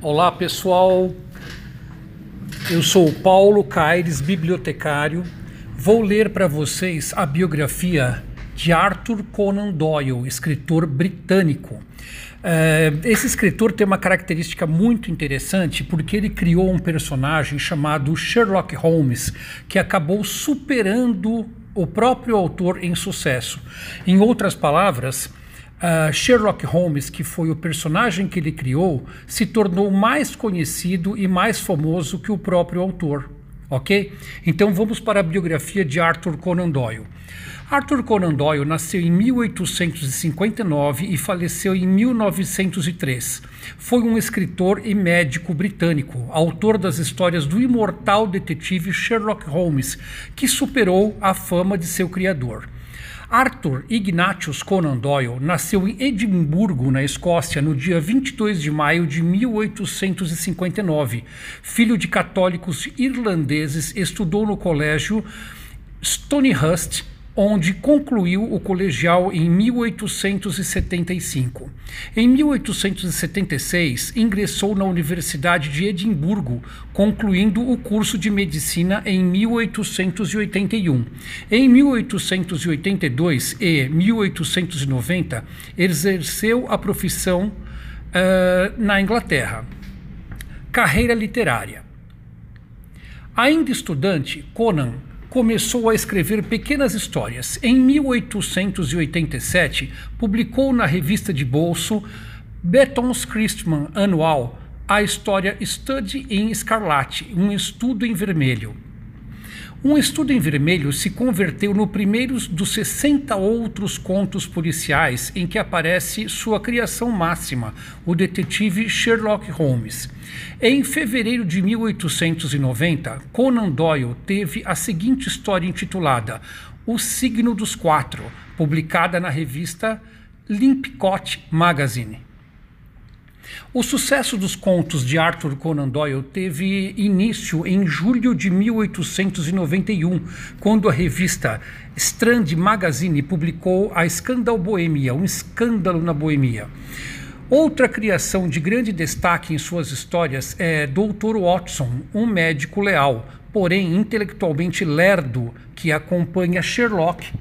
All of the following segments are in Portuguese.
Olá pessoal, eu sou Paulo Caires, bibliotecário. Vou ler para vocês a biografia de Arthur Conan Doyle, escritor britânico. É, esse escritor tem uma característica muito interessante porque ele criou um personagem chamado Sherlock Holmes que acabou superando o próprio autor em sucesso. Em outras palavras, Uh, Sherlock Holmes, que foi o personagem que ele criou, se tornou mais conhecido e mais famoso que o próprio autor. Ok? Então vamos para a biografia de Arthur Conan Doyle. Arthur Conan Doyle nasceu em 1859 e faleceu em 1903. Foi um escritor e médico britânico, autor das histórias do imortal detetive Sherlock Holmes, que superou a fama de seu criador. Arthur Ignatius Conan Doyle nasceu em Edimburgo, na Escócia, no dia 22 de maio de 1859. Filho de católicos irlandeses, estudou no colégio Stonyhurst onde concluiu o colegial em 1875. Em 1876, ingressou na Universidade de Edimburgo, concluindo o curso de medicina em 1881. Em 1882 e 1890, exerceu a profissão uh, na Inglaterra. Carreira literária. Ainda estudante, Conan começou a escrever pequenas histórias. Em 1887, publicou na revista de bolso Beton's Christmas Anual a história Study in Scarlet, um estudo em vermelho. Um estudo em vermelho se converteu no primeiro dos 60 outros contos policiais em que aparece sua criação máxima, o detetive Sherlock Holmes. Em fevereiro de 1890, Conan Doyle teve a seguinte história intitulada O Signo dos Quatro, publicada na revista Limpcott Magazine. O sucesso dos contos de Arthur Conan Doyle teve início em julho de 1891, quando a revista Strand Magazine publicou A Scandal Boêmia, um escândalo na Boêmia. Outra criação de grande destaque em suas histórias é Dr. Watson, um médico leal, porém intelectualmente lerdo, que acompanha Sherlock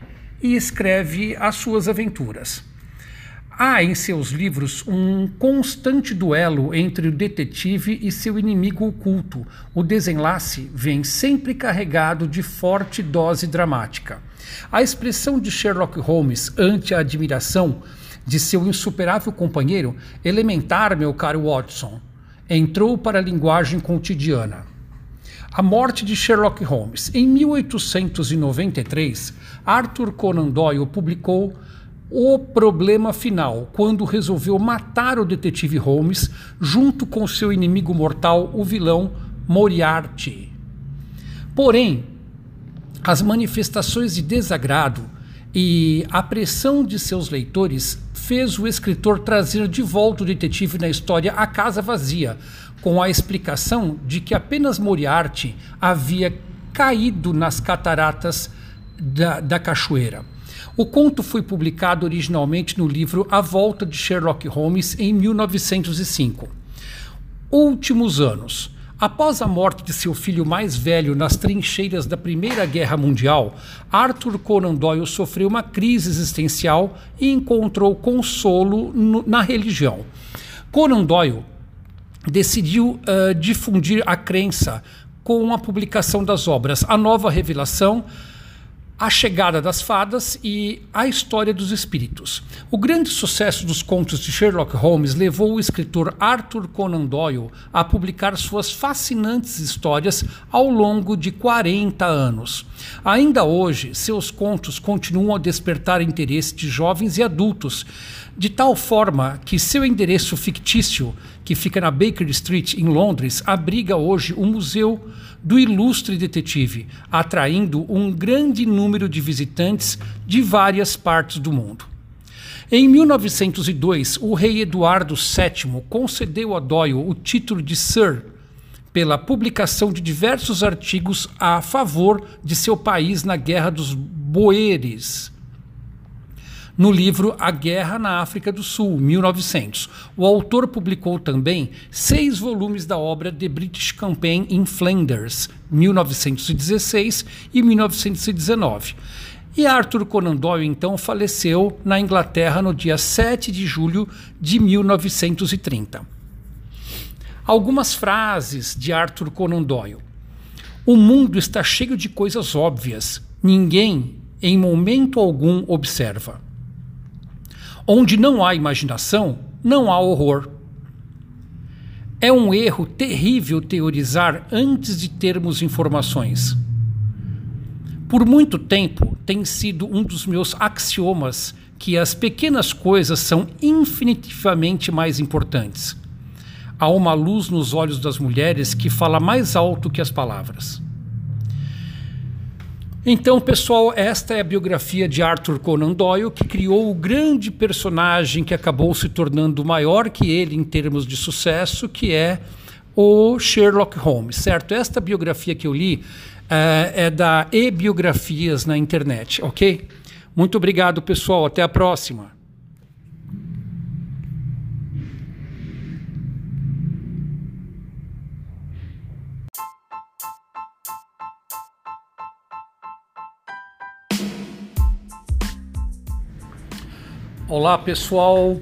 e escreve as suas aventuras. Há em seus livros um constante duelo entre o detetive e seu inimigo oculto. O desenlace vem sempre carregado de forte dose dramática. A expressão de Sherlock Holmes ante a admiração de seu insuperável companheiro, elementar, meu caro Watson, entrou para a linguagem cotidiana. A morte de Sherlock Holmes. Em 1893, Arthur Conan Doyle publicou o problema final, quando resolveu matar o detetive Holmes junto com seu inimigo mortal, o vilão Moriarty. Porém, as manifestações de desagrado e a pressão de seus leitores fez o escritor trazer de volta o detetive na história A Casa Vazia, com a explicação de que apenas Moriarty havia caído nas cataratas da, da cachoeira. O conto foi publicado originalmente no livro A Volta de Sherlock Holmes em 1905. Últimos anos. Após a morte de seu filho mais velho nas trincheiras da Primeira Guerra Mundial, Arthur Conan Doyle sofreu uma crise existencial e encontrou consolo no, na religião. Conan Doyle decidiu uh, difundir a crença com a publicação das obras A Nova Revelação, a Chegada das Fadas e A História dos Espíritos. O grande sucesso dos contos de Sherlock Holmes levou o escritor Arthur Conan Doyle a publicar suas fascinantes histórias ao longo de 40 anos. Ainda hoje, seus contos continuam a despertar interesse de jovens e adultos, de tal forma que seu endereço fictício, que fica na Baker Street, em Londres, abriga hoje o Museu do ilustre detetive, atraindo um grande número de visitantes de várias partes do mundo. Em 1902, o rei Eduardo VII concedeu a Doyle o título de Sir pela publicação de diversos artigos a favor de seu país na Guerra dos Boeres. No livro A Guerra na África do Sul, 1900. O autor publicou também seis volumes da obra The British Campaign in Flanders, 1916 e 1919. E Arthur Conan Doyle então faleceu na Inglaterra no dia 7 de julho de 1930. Algumas frases de Arthur Conan Doyle. O mundo está cheio de coisas óbvias. Ninguém, em momento algum, observa. Onde não há imaginação, não há horror. É um erro terrível teorizar antes de termos informações. Por muito tempo tem sido um dos meus axiomas que as pequenas coisas são infinitivamente mais importantes. Há uma luz nos olhos das mulheres que fala mais alto que as palavras. Então, pessoal, esta é a biografia de Arthur Conan Doyle, que criou o grande personagem que acabou se tornando maior que ele em termos de sucesso, que é o Sherlock Holmes, certo? Esta biografia que eu li é, é da e-biografias na internet, ok? Muito obrigado, pessoal. Até a próxima. Olá, pessoal.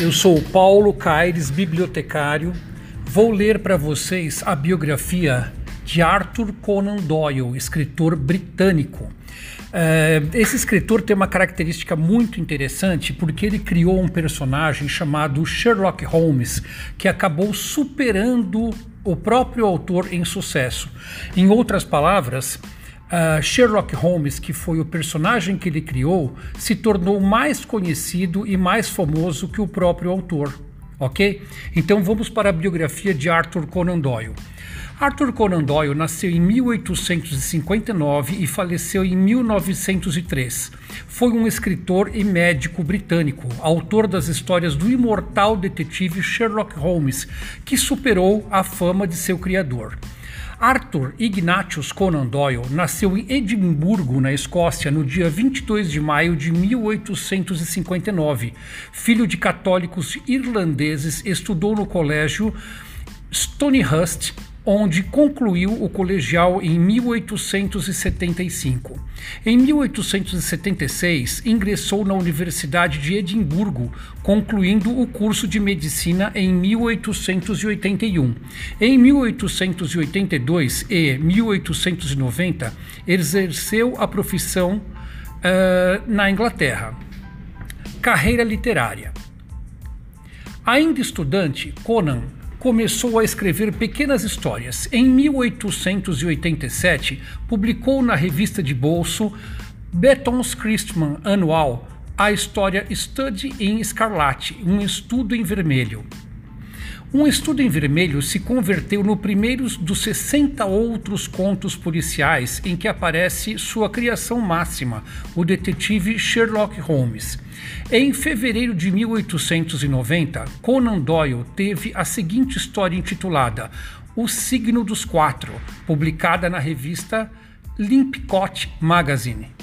Eu sou Paulo Caires, bibliotecário. Vou ler para vocês a biografia de Arthur Conan Doyle, escritor britânico. É, esse escritor tem uma característica muito interessante porque ele criou um personagem chamado Sherlock Holmes que acabou superando o próprio autor em sucesso. Em outras palavras, uh, Sherlock Holmes, que foi o personagem que ele criou, se tornou mais conhecido e mais famoso que o próprio autor. Ok? Então vamos para a biografia de Arthur Conan Doyle. Arthur Conan Doyle nasceu em 1859 e faleceu em 1903. Foi um escritor e médico britânico, autor das histórias do imortal detetive Sherlock Holmes, que superou a fama de seu criador. Arthur Ignatius Conan Doyle nasceu em Edimburgo, na Escócia, no dia 22 de maio de 1859. Filho de católicos irlandeses, estudou no colégio Stonyhurst onde concluiu o colegial em 1875. Em 1876, ingressou na Universidade de Edimburgo, concluindo o curso de medicina em 1881. Em 1882 e 1890, exerceu a profissão uh, na Inglaterra. Carreira literária. Ainda estudante, Conan começou a escrever pequenas histórias. Em 1887, publicou na revista de bolso Beton's Christmas anual a história Study em Escarlate, um estudo em vermelho. Um estudo em vermelho se converteu no primeiro dos 60 outros contos policiais em que aparece sua criação máxima, o detetive Sherlock Holmes. Em fevereiro de 1890, Conan Doyle teve a seguinte história intitulada O Signo dos Quatro, publicada na revista Limpcott Magazine.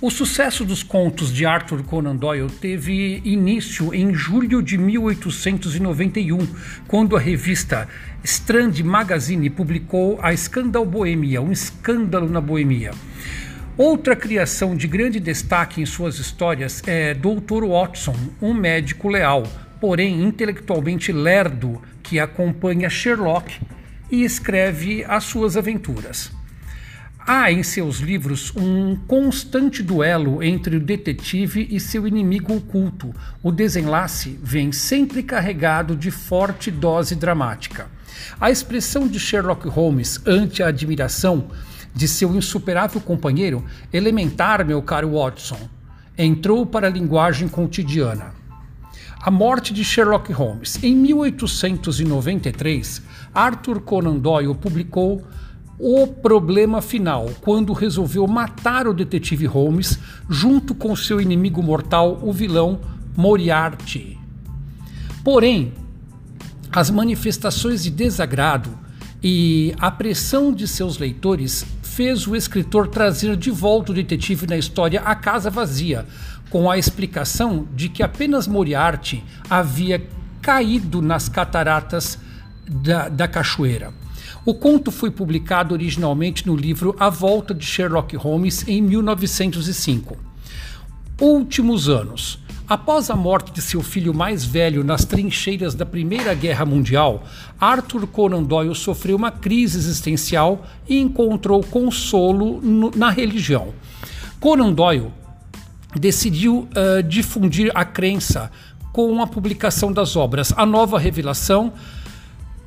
O sucesso dos contos de Arthur Conan Doyle teve início em julho de 1891, quando a revista Strand Magazine publicou a Scandal Bohemia, um escândalo na Boemia. Outra criação de grande destaque em suas histórias é Dr. Watson, um médico leal, porém intelectualmente lerdo, que acompanha Sherlock e escreve as suas aventuras. Há em seus livros um constante duelo entre o detetive e seu inimigo oculto. O desenlace vem sempre carregado de forte dose dramática. A expressão de Sherlock Holmes ante a admiração de seu insuperável companheiro, elementar, meu caro Watson, entrou para a linguagem cotidiana. A morte de Sherlock Holmes. Em 1893, Arthur Conan Doyle publicou o problema final, quando resolveu matar o detetive Holmes junto com seu inimigo mortal, o vilão Moriarty. Porém, as manifestações de desagrado e a pressão de seus leitores fez o escritor trazer de volta o detetive na história A Casa Vazia, com a explicação de que apenas Moriarty havia caído nas cataratas da, da cachoeira. O conto foi publicado originalmente no livro A Volta de Sherlock Holmes em 1905. Últimos anos. Após a morte de seu filho mais velho nas trincheiras da Primeira Guerra Mundial, Arthur Conan Doyle sofreu uma crise existencial e encontrou consolo no, na religião. Conan Doyle decidiu uh, difundir a crença com a publicação das obras A Nova Revelação,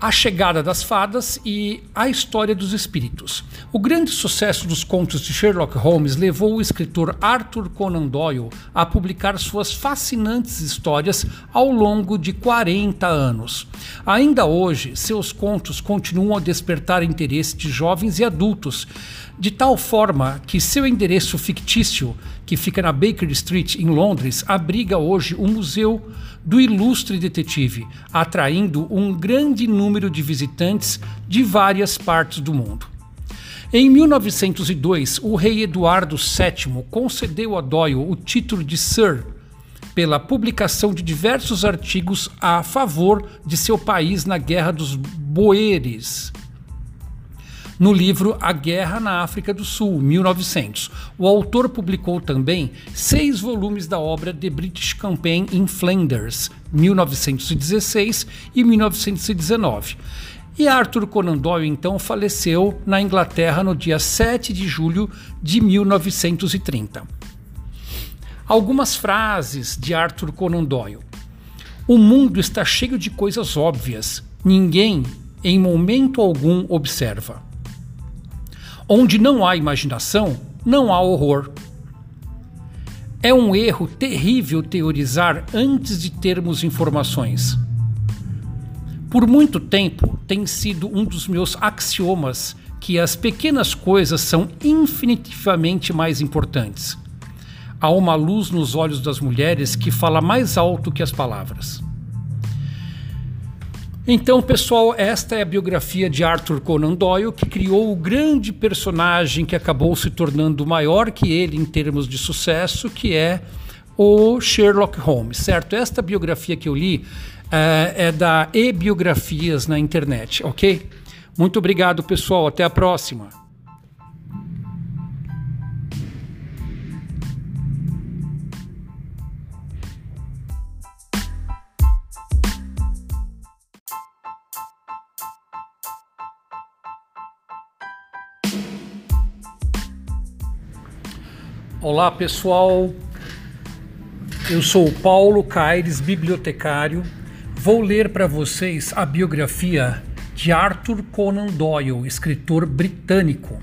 a Chegada das Fadas e A História dos Espíritos. O grande sucesso dos contos de Sherlock Holmes levou o escritor Arthur Conan Doyle a publicar suas fascinantes histórias ao longo de 40 anos. Ainda hoje, seus contos continuam a despertar interesse de jovens e adultos, de tal forma que seu endereço fictício, que fica na Baker Street, em Londres, abriga hoje o Museu do Ilustre Detetive, atraindo um grande número de visitantes de várias partes do mundo. Em 1902, o rei Eduardo VII concedeu a Doyle o título de Sir pela publicação de diversos artigos a favor de seu país na Guerra dos Boeres, no livro A Guerra na África do Sul, 1900. O autor publicou também seis volumes da obra The British Campaign in Flanders, 1916 e 1919. E Arthur Conan Doyle então faleceu na Inglaterra no dia 7 de julho de 1930. Algumas frases de Arthur Conan Doyle. O mundo está cheio de coisas óbvias. Ninguém, em momento algum, observa. Onde não há imaginação, não há horror. É um erro terrível teorizar antes de termos informações. Por muito tempo tem sido um dos meus axiomas que as pequenas coisas são infinitivamente mais importantes. Há uma luz nos olhos das mulheres que fala mais alto que as palavras. Então, pessoal, esta é a biografia de Arthur Conan Doyle, que criou o grande personagem que acabou se tornando maior que ele em termos de sucesso, que é o Sherlock Holmes, certo? Esta biografia que eu li uh, é da e-biografias na internet, ok? Muito obrigado, pessoal. Até a próxima. Olá pessoal, eu sou Paulo Caires, bibliotecário. Vou ler para vocês a biografia de Arthur Conan Doyle, escritor britânico.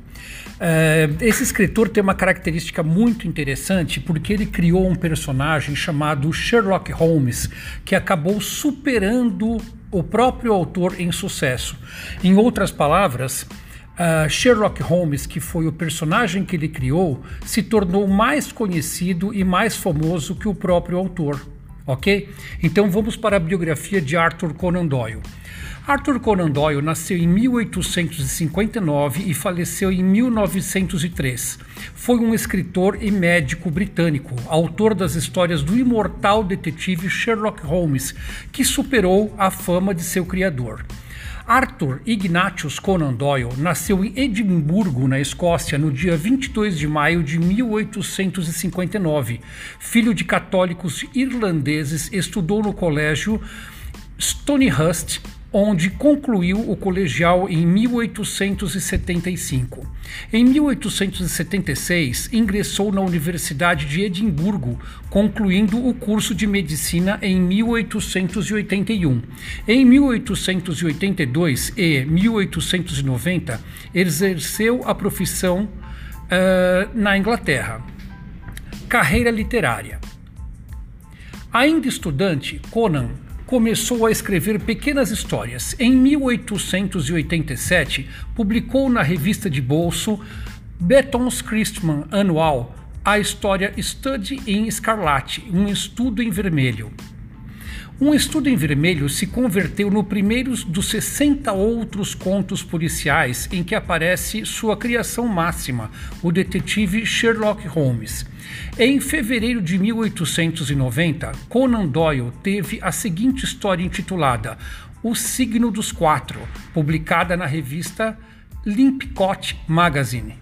É, esse escritor tem uma característica muito interessante porque ele criou um personagem chamado Sherlock Holmes que acabou superando o próprio autor em sucesso. Em outras palavras, Uh, Sherlock Holmes, que foi o personagem que ele criou, se tornou mais conhecido e mais famoso que o próprio autor. Ok? Então vamos para a biografia de Arthur Conan Doyle. Arthur Conan Doyle nasceu em 1859 e faleceu em 1903. Foi um escritor e médico britânico, autor das histórias do imortal detetive Sherlock Holmes, que superou a fama de seu criador. Arthur Ignatius Conan Doyle nasceu em Edimburgo, na Escócia, no dia 22 de maio de 1859. Filho de católicos irlandeses, estudou no colégio Stonyhurst onde concluiu o colegial em 1875. Em 1876, ingressou na Universidade de Edimburgo, concluindo o curso de medicina em 1881. Em 1882 e 1890, exerceu a profissão uh, na Inglaterra. Carreira literária. Ainda estudante, Conan começou a escrever pequenas histórias. Em 1887, publicou na revista de bolso Beton's Christmas anual a história Study em Escarlate, um estudo em vermelho. Um estudo em vermelho se converteu no primeiro dos 60 outros contos policiais em que aparece sua criação máxima, o detetive Sherlock Holmes. Em fevereiro de 1890, Conan Doyle teve a seguinte história intitulada O Signo dos Quatro, publicada na revista Limpcott Magazine.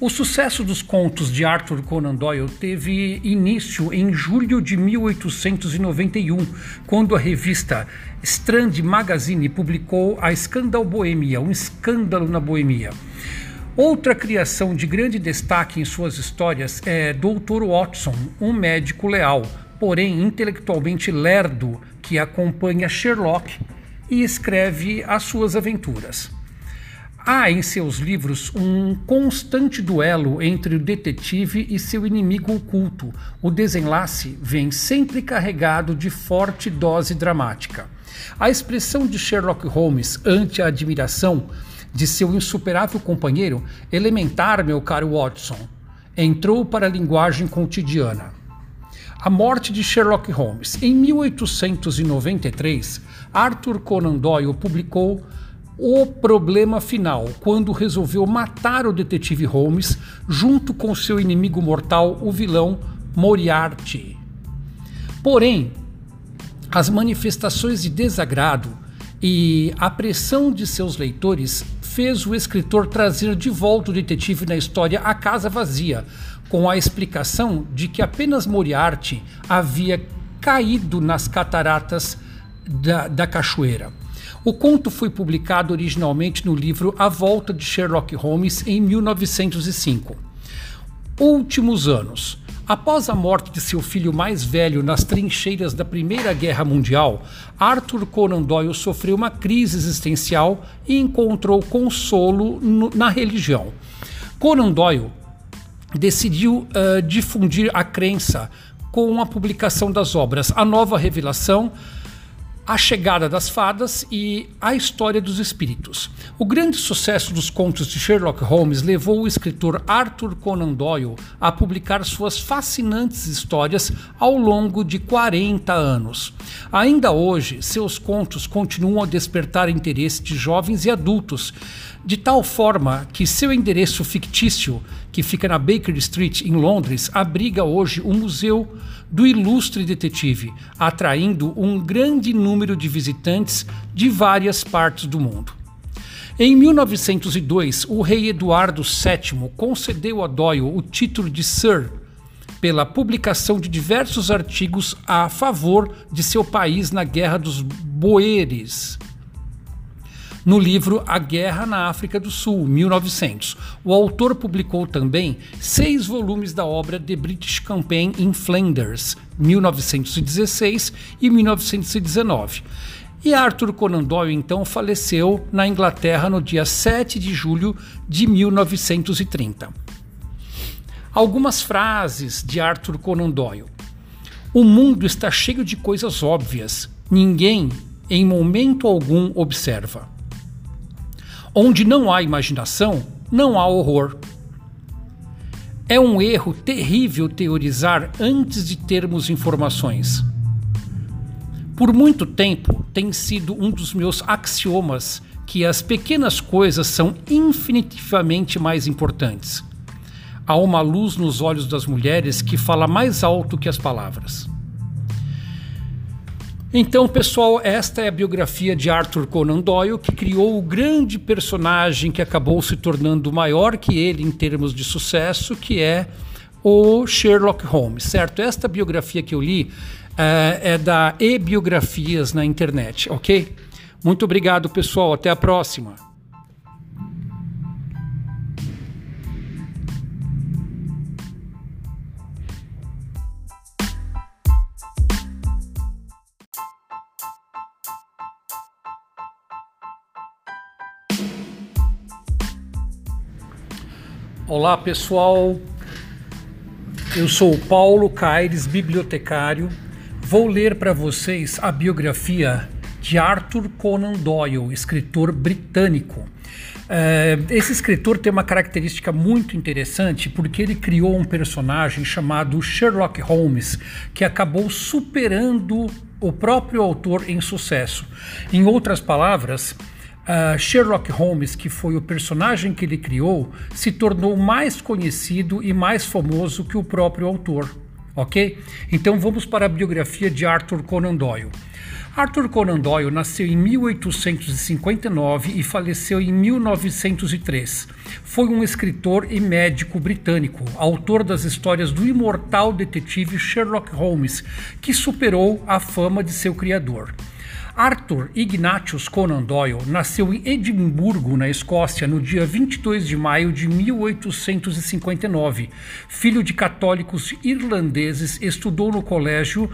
O sucesso dos contos de Arthur Conan Doyle teve início em julho de 1891, quando a revista Strand Magazine publicou a Scandal Bohemia, um escândalo na Boemia. Outra criação de grande destaque em suas histórias é Dr. Watson, um médico leal, porém intelectualmente lerdo, que acompanha Sherlock e escreve as suas aventuras. Há em seus livros um constante duelo entre o detetive e seu inimigo oculto. O desenlace vem sempre carregado de forte dose dramática. A expressão de Sherlock Holmes ante a admiração de seu insuperável companheiro, elementar, meu caro Watson, entrou para a linguagem cotidiana. A morte de Sherlock Holmes. Em 1893, Arthur Conan Doyle publicou o problema final, quando resolveu matar o detetive Holmes junto com seu inimigo mortal, o vilão Moriarty. Porém, as manifestações de desagrado e a pressão de seus leitores fez o escritor trazer de volta o detetive na história A Casa Vazia, com a explicação de que apenas Moriarty havia caído nas cataratas da, da cachoeira. O conto foi publicado originalmente no livro A Volta de Sherlock Holmes em 1905. Últimos anos. Após a morte de seu filho mais velho nas trincheiras da Primeira Guerra Mundial, Arthur Conan Doyle sofreu uma crise existencial e encontrou consolo no, na religião. Conan Doyle decidiu uh, difundir a crença com a publicação das obras A Nova Revelação, a Chegada das Fadas e A História dos Espíritos. O grande sucesso dos contos de Sherlock Holmes levou o escritor Arthur Conan Doyle a publicar suas fascinantes histórias ao longo de 40 anos. Ainda hoje, seus contos continuam a despertar interesse de jovens e adultos, de tal forma que seu endereço fictício, que fica na Baker Street, em Londres, abriga hoje o Museu do ilustre detetive, atraindo um grande número de visitantes de várias partes do mundo. Em 1902, o rei Eduardo VII concedeu a Doyle o título de Sir pela publicação de diversos artigos a favor de seu país na Guerra dos Boeres no livro A Guerra na África do Sul, 1900. O autor publicou também seis volumes da obra The British Campaign in Flanders, 1916 e 1919. E Arthur Conan Doyle então faleceu na Inglaterra no dia 7 de julho de 1930. Algumas frases de Arthur Conan Doyle. O mundo está cheio de coisas óbvias. Ninguém, em momento algum, observa. Onde não há imaginação, não há horror. É um erro terrível teorizar antes de termos informações. Por muito tempo tem sido um dos meus axiomas que as pequenas coisas são infinitivamente mais importantes. Há uma luz nos olhos das mulheres que fala mais alto que as palavras. Então, pessoal, esta é a biografia de Arthur Conan Doyle, que criou o grande personagem que acabou se tornando maior que ele em termos de sucesso, que é o Sherlock Holmes, certo? Esta biografia que eu li uh, é da e-biografias na internet, ok? Muito obrigado, pessoal. Até a próxima. Olá pessoal, eu sou Paulo Caires, bibliotecário. Vou ler para vocês a biografia de Arthur Conan Doyle, escritor britânico. Uh, esse escritor tem uma característica muito interessante porque ele criou um personagem chamado Sherlock Holmes que acabou superando o próprio autor em sucesso. Em outras palavras, uh, Sherlock Holmes, que foi o personagem que ele criou, se tornou mais conhecido e mais famoso que o próprio autor. Ok? Então vamos para a biografia de Arthur Conan Doyle. Arthur Conan Doyle nasceu em 1859 e faleceu em 1903. Foi um escritor e médico britânico, autor das histórias do imortal detetive Sherlock Holmes, que superou a fama de seu criador. Arthur Ignatius Conan Doyle nasceu em Edimburgo, na Escócia, no dia 22 de maio de 1859. Filho de católicos irlandeses, estudou no colégio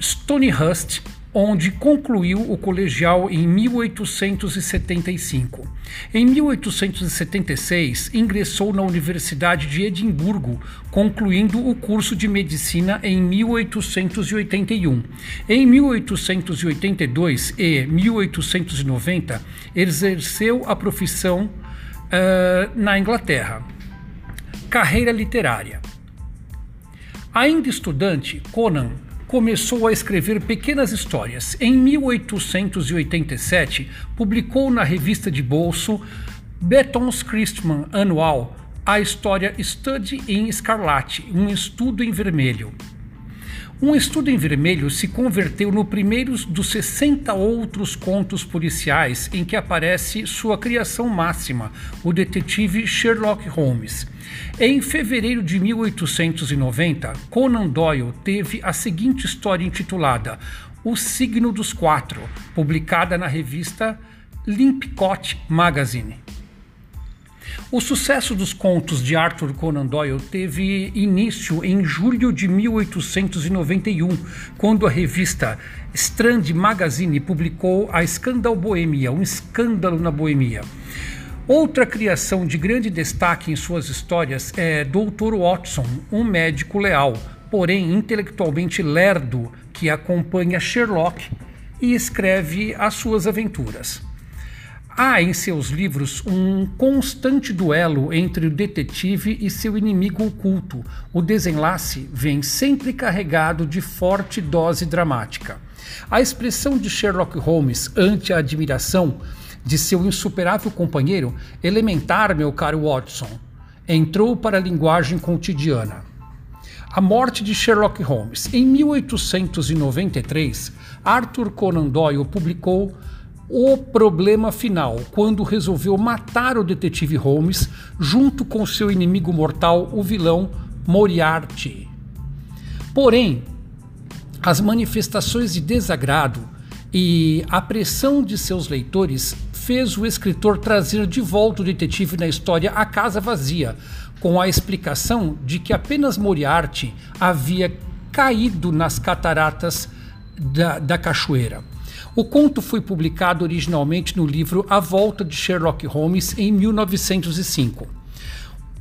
Stonyhurst onde concluiu o colegial em 1875. Em 1876, ingressou na Universidade de Edimburgo, concluindo o curso de medicina em 1881. Em 1882 e 1890, exerceu a profissão uh, na Inglaterra. Carreira literária. Ainda estudante, Conan começou a escrever pequenas histórias. Em 1887, publicou na revista de bolso Beton's Christmas anual a história Study em Escarlate, um estudo em vermelho. Um estudo em vermelho se converteu no primeiro dos 60 outros contos policiais em que aparece sua criação máxima, o detetive Sherlock Holmes. Em fevereiro de 1890, Conan Doyle teve a seguinte história intitulada O Signo dos Quatro, publicada na revista Limpcott Magazine. O sucesso dos contos de Arthur Conan Doyle teve início em julho de 1891, quando a revista Strand Magazine publicou a Scandal Boêmia, um escândalo na Boêmia. Outra criação de grande destaque em suas histórias é Dr. Watson, um médico leal, porém intelectualmente lerdo, que acompanha Sherlock e escreve as suas aventuras. Há em seus livros um constante duelo entre o detetive e seu inimigo oculto. O desenlace vem sempre carregado de forte dose dramática. A expressão de Sherlock Holmes ante a admiração de seu insuperável companheiro, elementar, meu caro Watson, entrou para a linguagem cotidiana. A morte de Sherlock Holmes. Em 1893, Arthur Conan Doyle publicou o problema final, quando resolveu matar o detetive Holmes junto com seu inimigo mortal, o vilão Moriarty. Porém, as manifestações de desagrado e a pressão de seus leitores fez o escritor trazer de volta o detetive na história A Casa Vazia, com a explicação de que apenas Moriarty havia caído nas cataratas da, da cachoeira. O conto foi publicado originalmente no livro A Volta de Sherlock Holmes em 1905.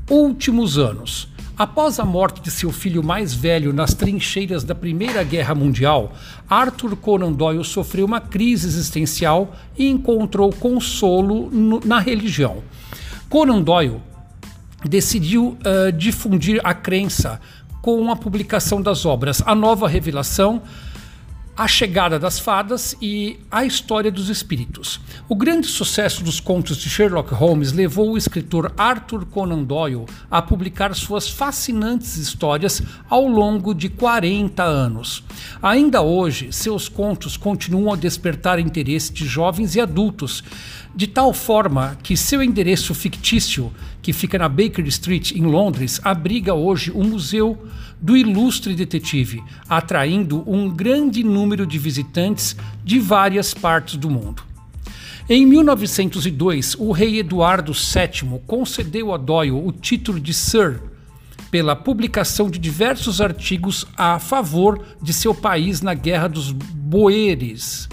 Últimos anos. Após a morte de seu filho mais velho nas trincheiras da Primeira Guerra Mundial, Arthur Conan Doyle sofreu uma crise existencial e encontrou consolo no, na religião. Conan Doyle decidiu uh, difundir a crença com a publicação das obras A Nova Revelação, a Chegada das Fadas e A História dos Espíritos. O grande sucesso dos contos de Sherlock Holmes levou o escritor Arthur Conan Doyle a publicar suas fascinantes histórias ao longo de 40 anos. Ainda hoje, seus contos continuam a despertar interesse de jovens e adultos, de tal forma que seu endereço fictício, que fica na Baker Street, em Londres, abriga hoje o Museu do ilustre detetive, atraindo um grande número de visitantes de várias partes do mundo. Em 1902, o rei Eduardo VII concedeu a Doyle o título de Sir pela publicação de diversos artigos a favor de seu país na Guerra dos Boeres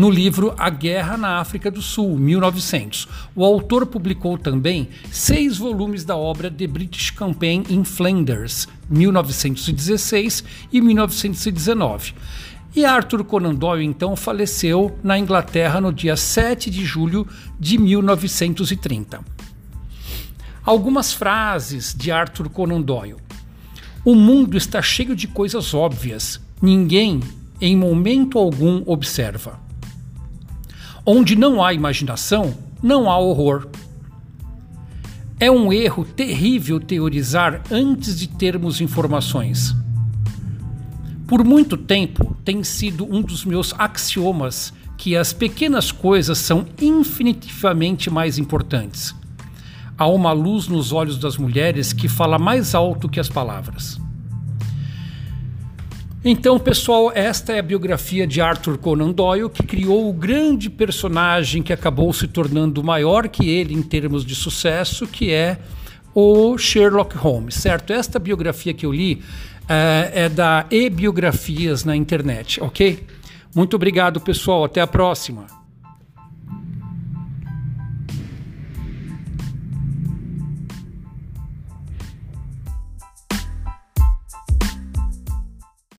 no livro A Guerra na África do Sul, 1900. O autor publicou também seis volumes da obra The British Campaign in Flanders, 1916 e 1919. E Arthur Conan Doyle então faleceu na Inglaterra no dia 7 de julho de 1930. Algumas frases de Arthur Conan Doyle. O mundo está cheio de coisas óbvias. Ninguém, em momento algum, observa. Onde não há imaginação, não há horror. É um erro terrível teorizar antes de termos informações. Por muito tempo tem sido um dos meus axiomas que as pequenas coisas são infinitivamente mais importantes. Há uma luz nos olhos das mulheres que fala mais alto que as palavras. Então, pessoal, esta é a biografia de Arthur Conan Doyle, que criou o grande personagem que acabou se tornando maior que ele em termos de sucesso, que é o Sherlock Holmes, certo? Esta biografia que eu li uh, é da e-biografias na internet, ok? Muito obrigado, pessoal. Até a próxima.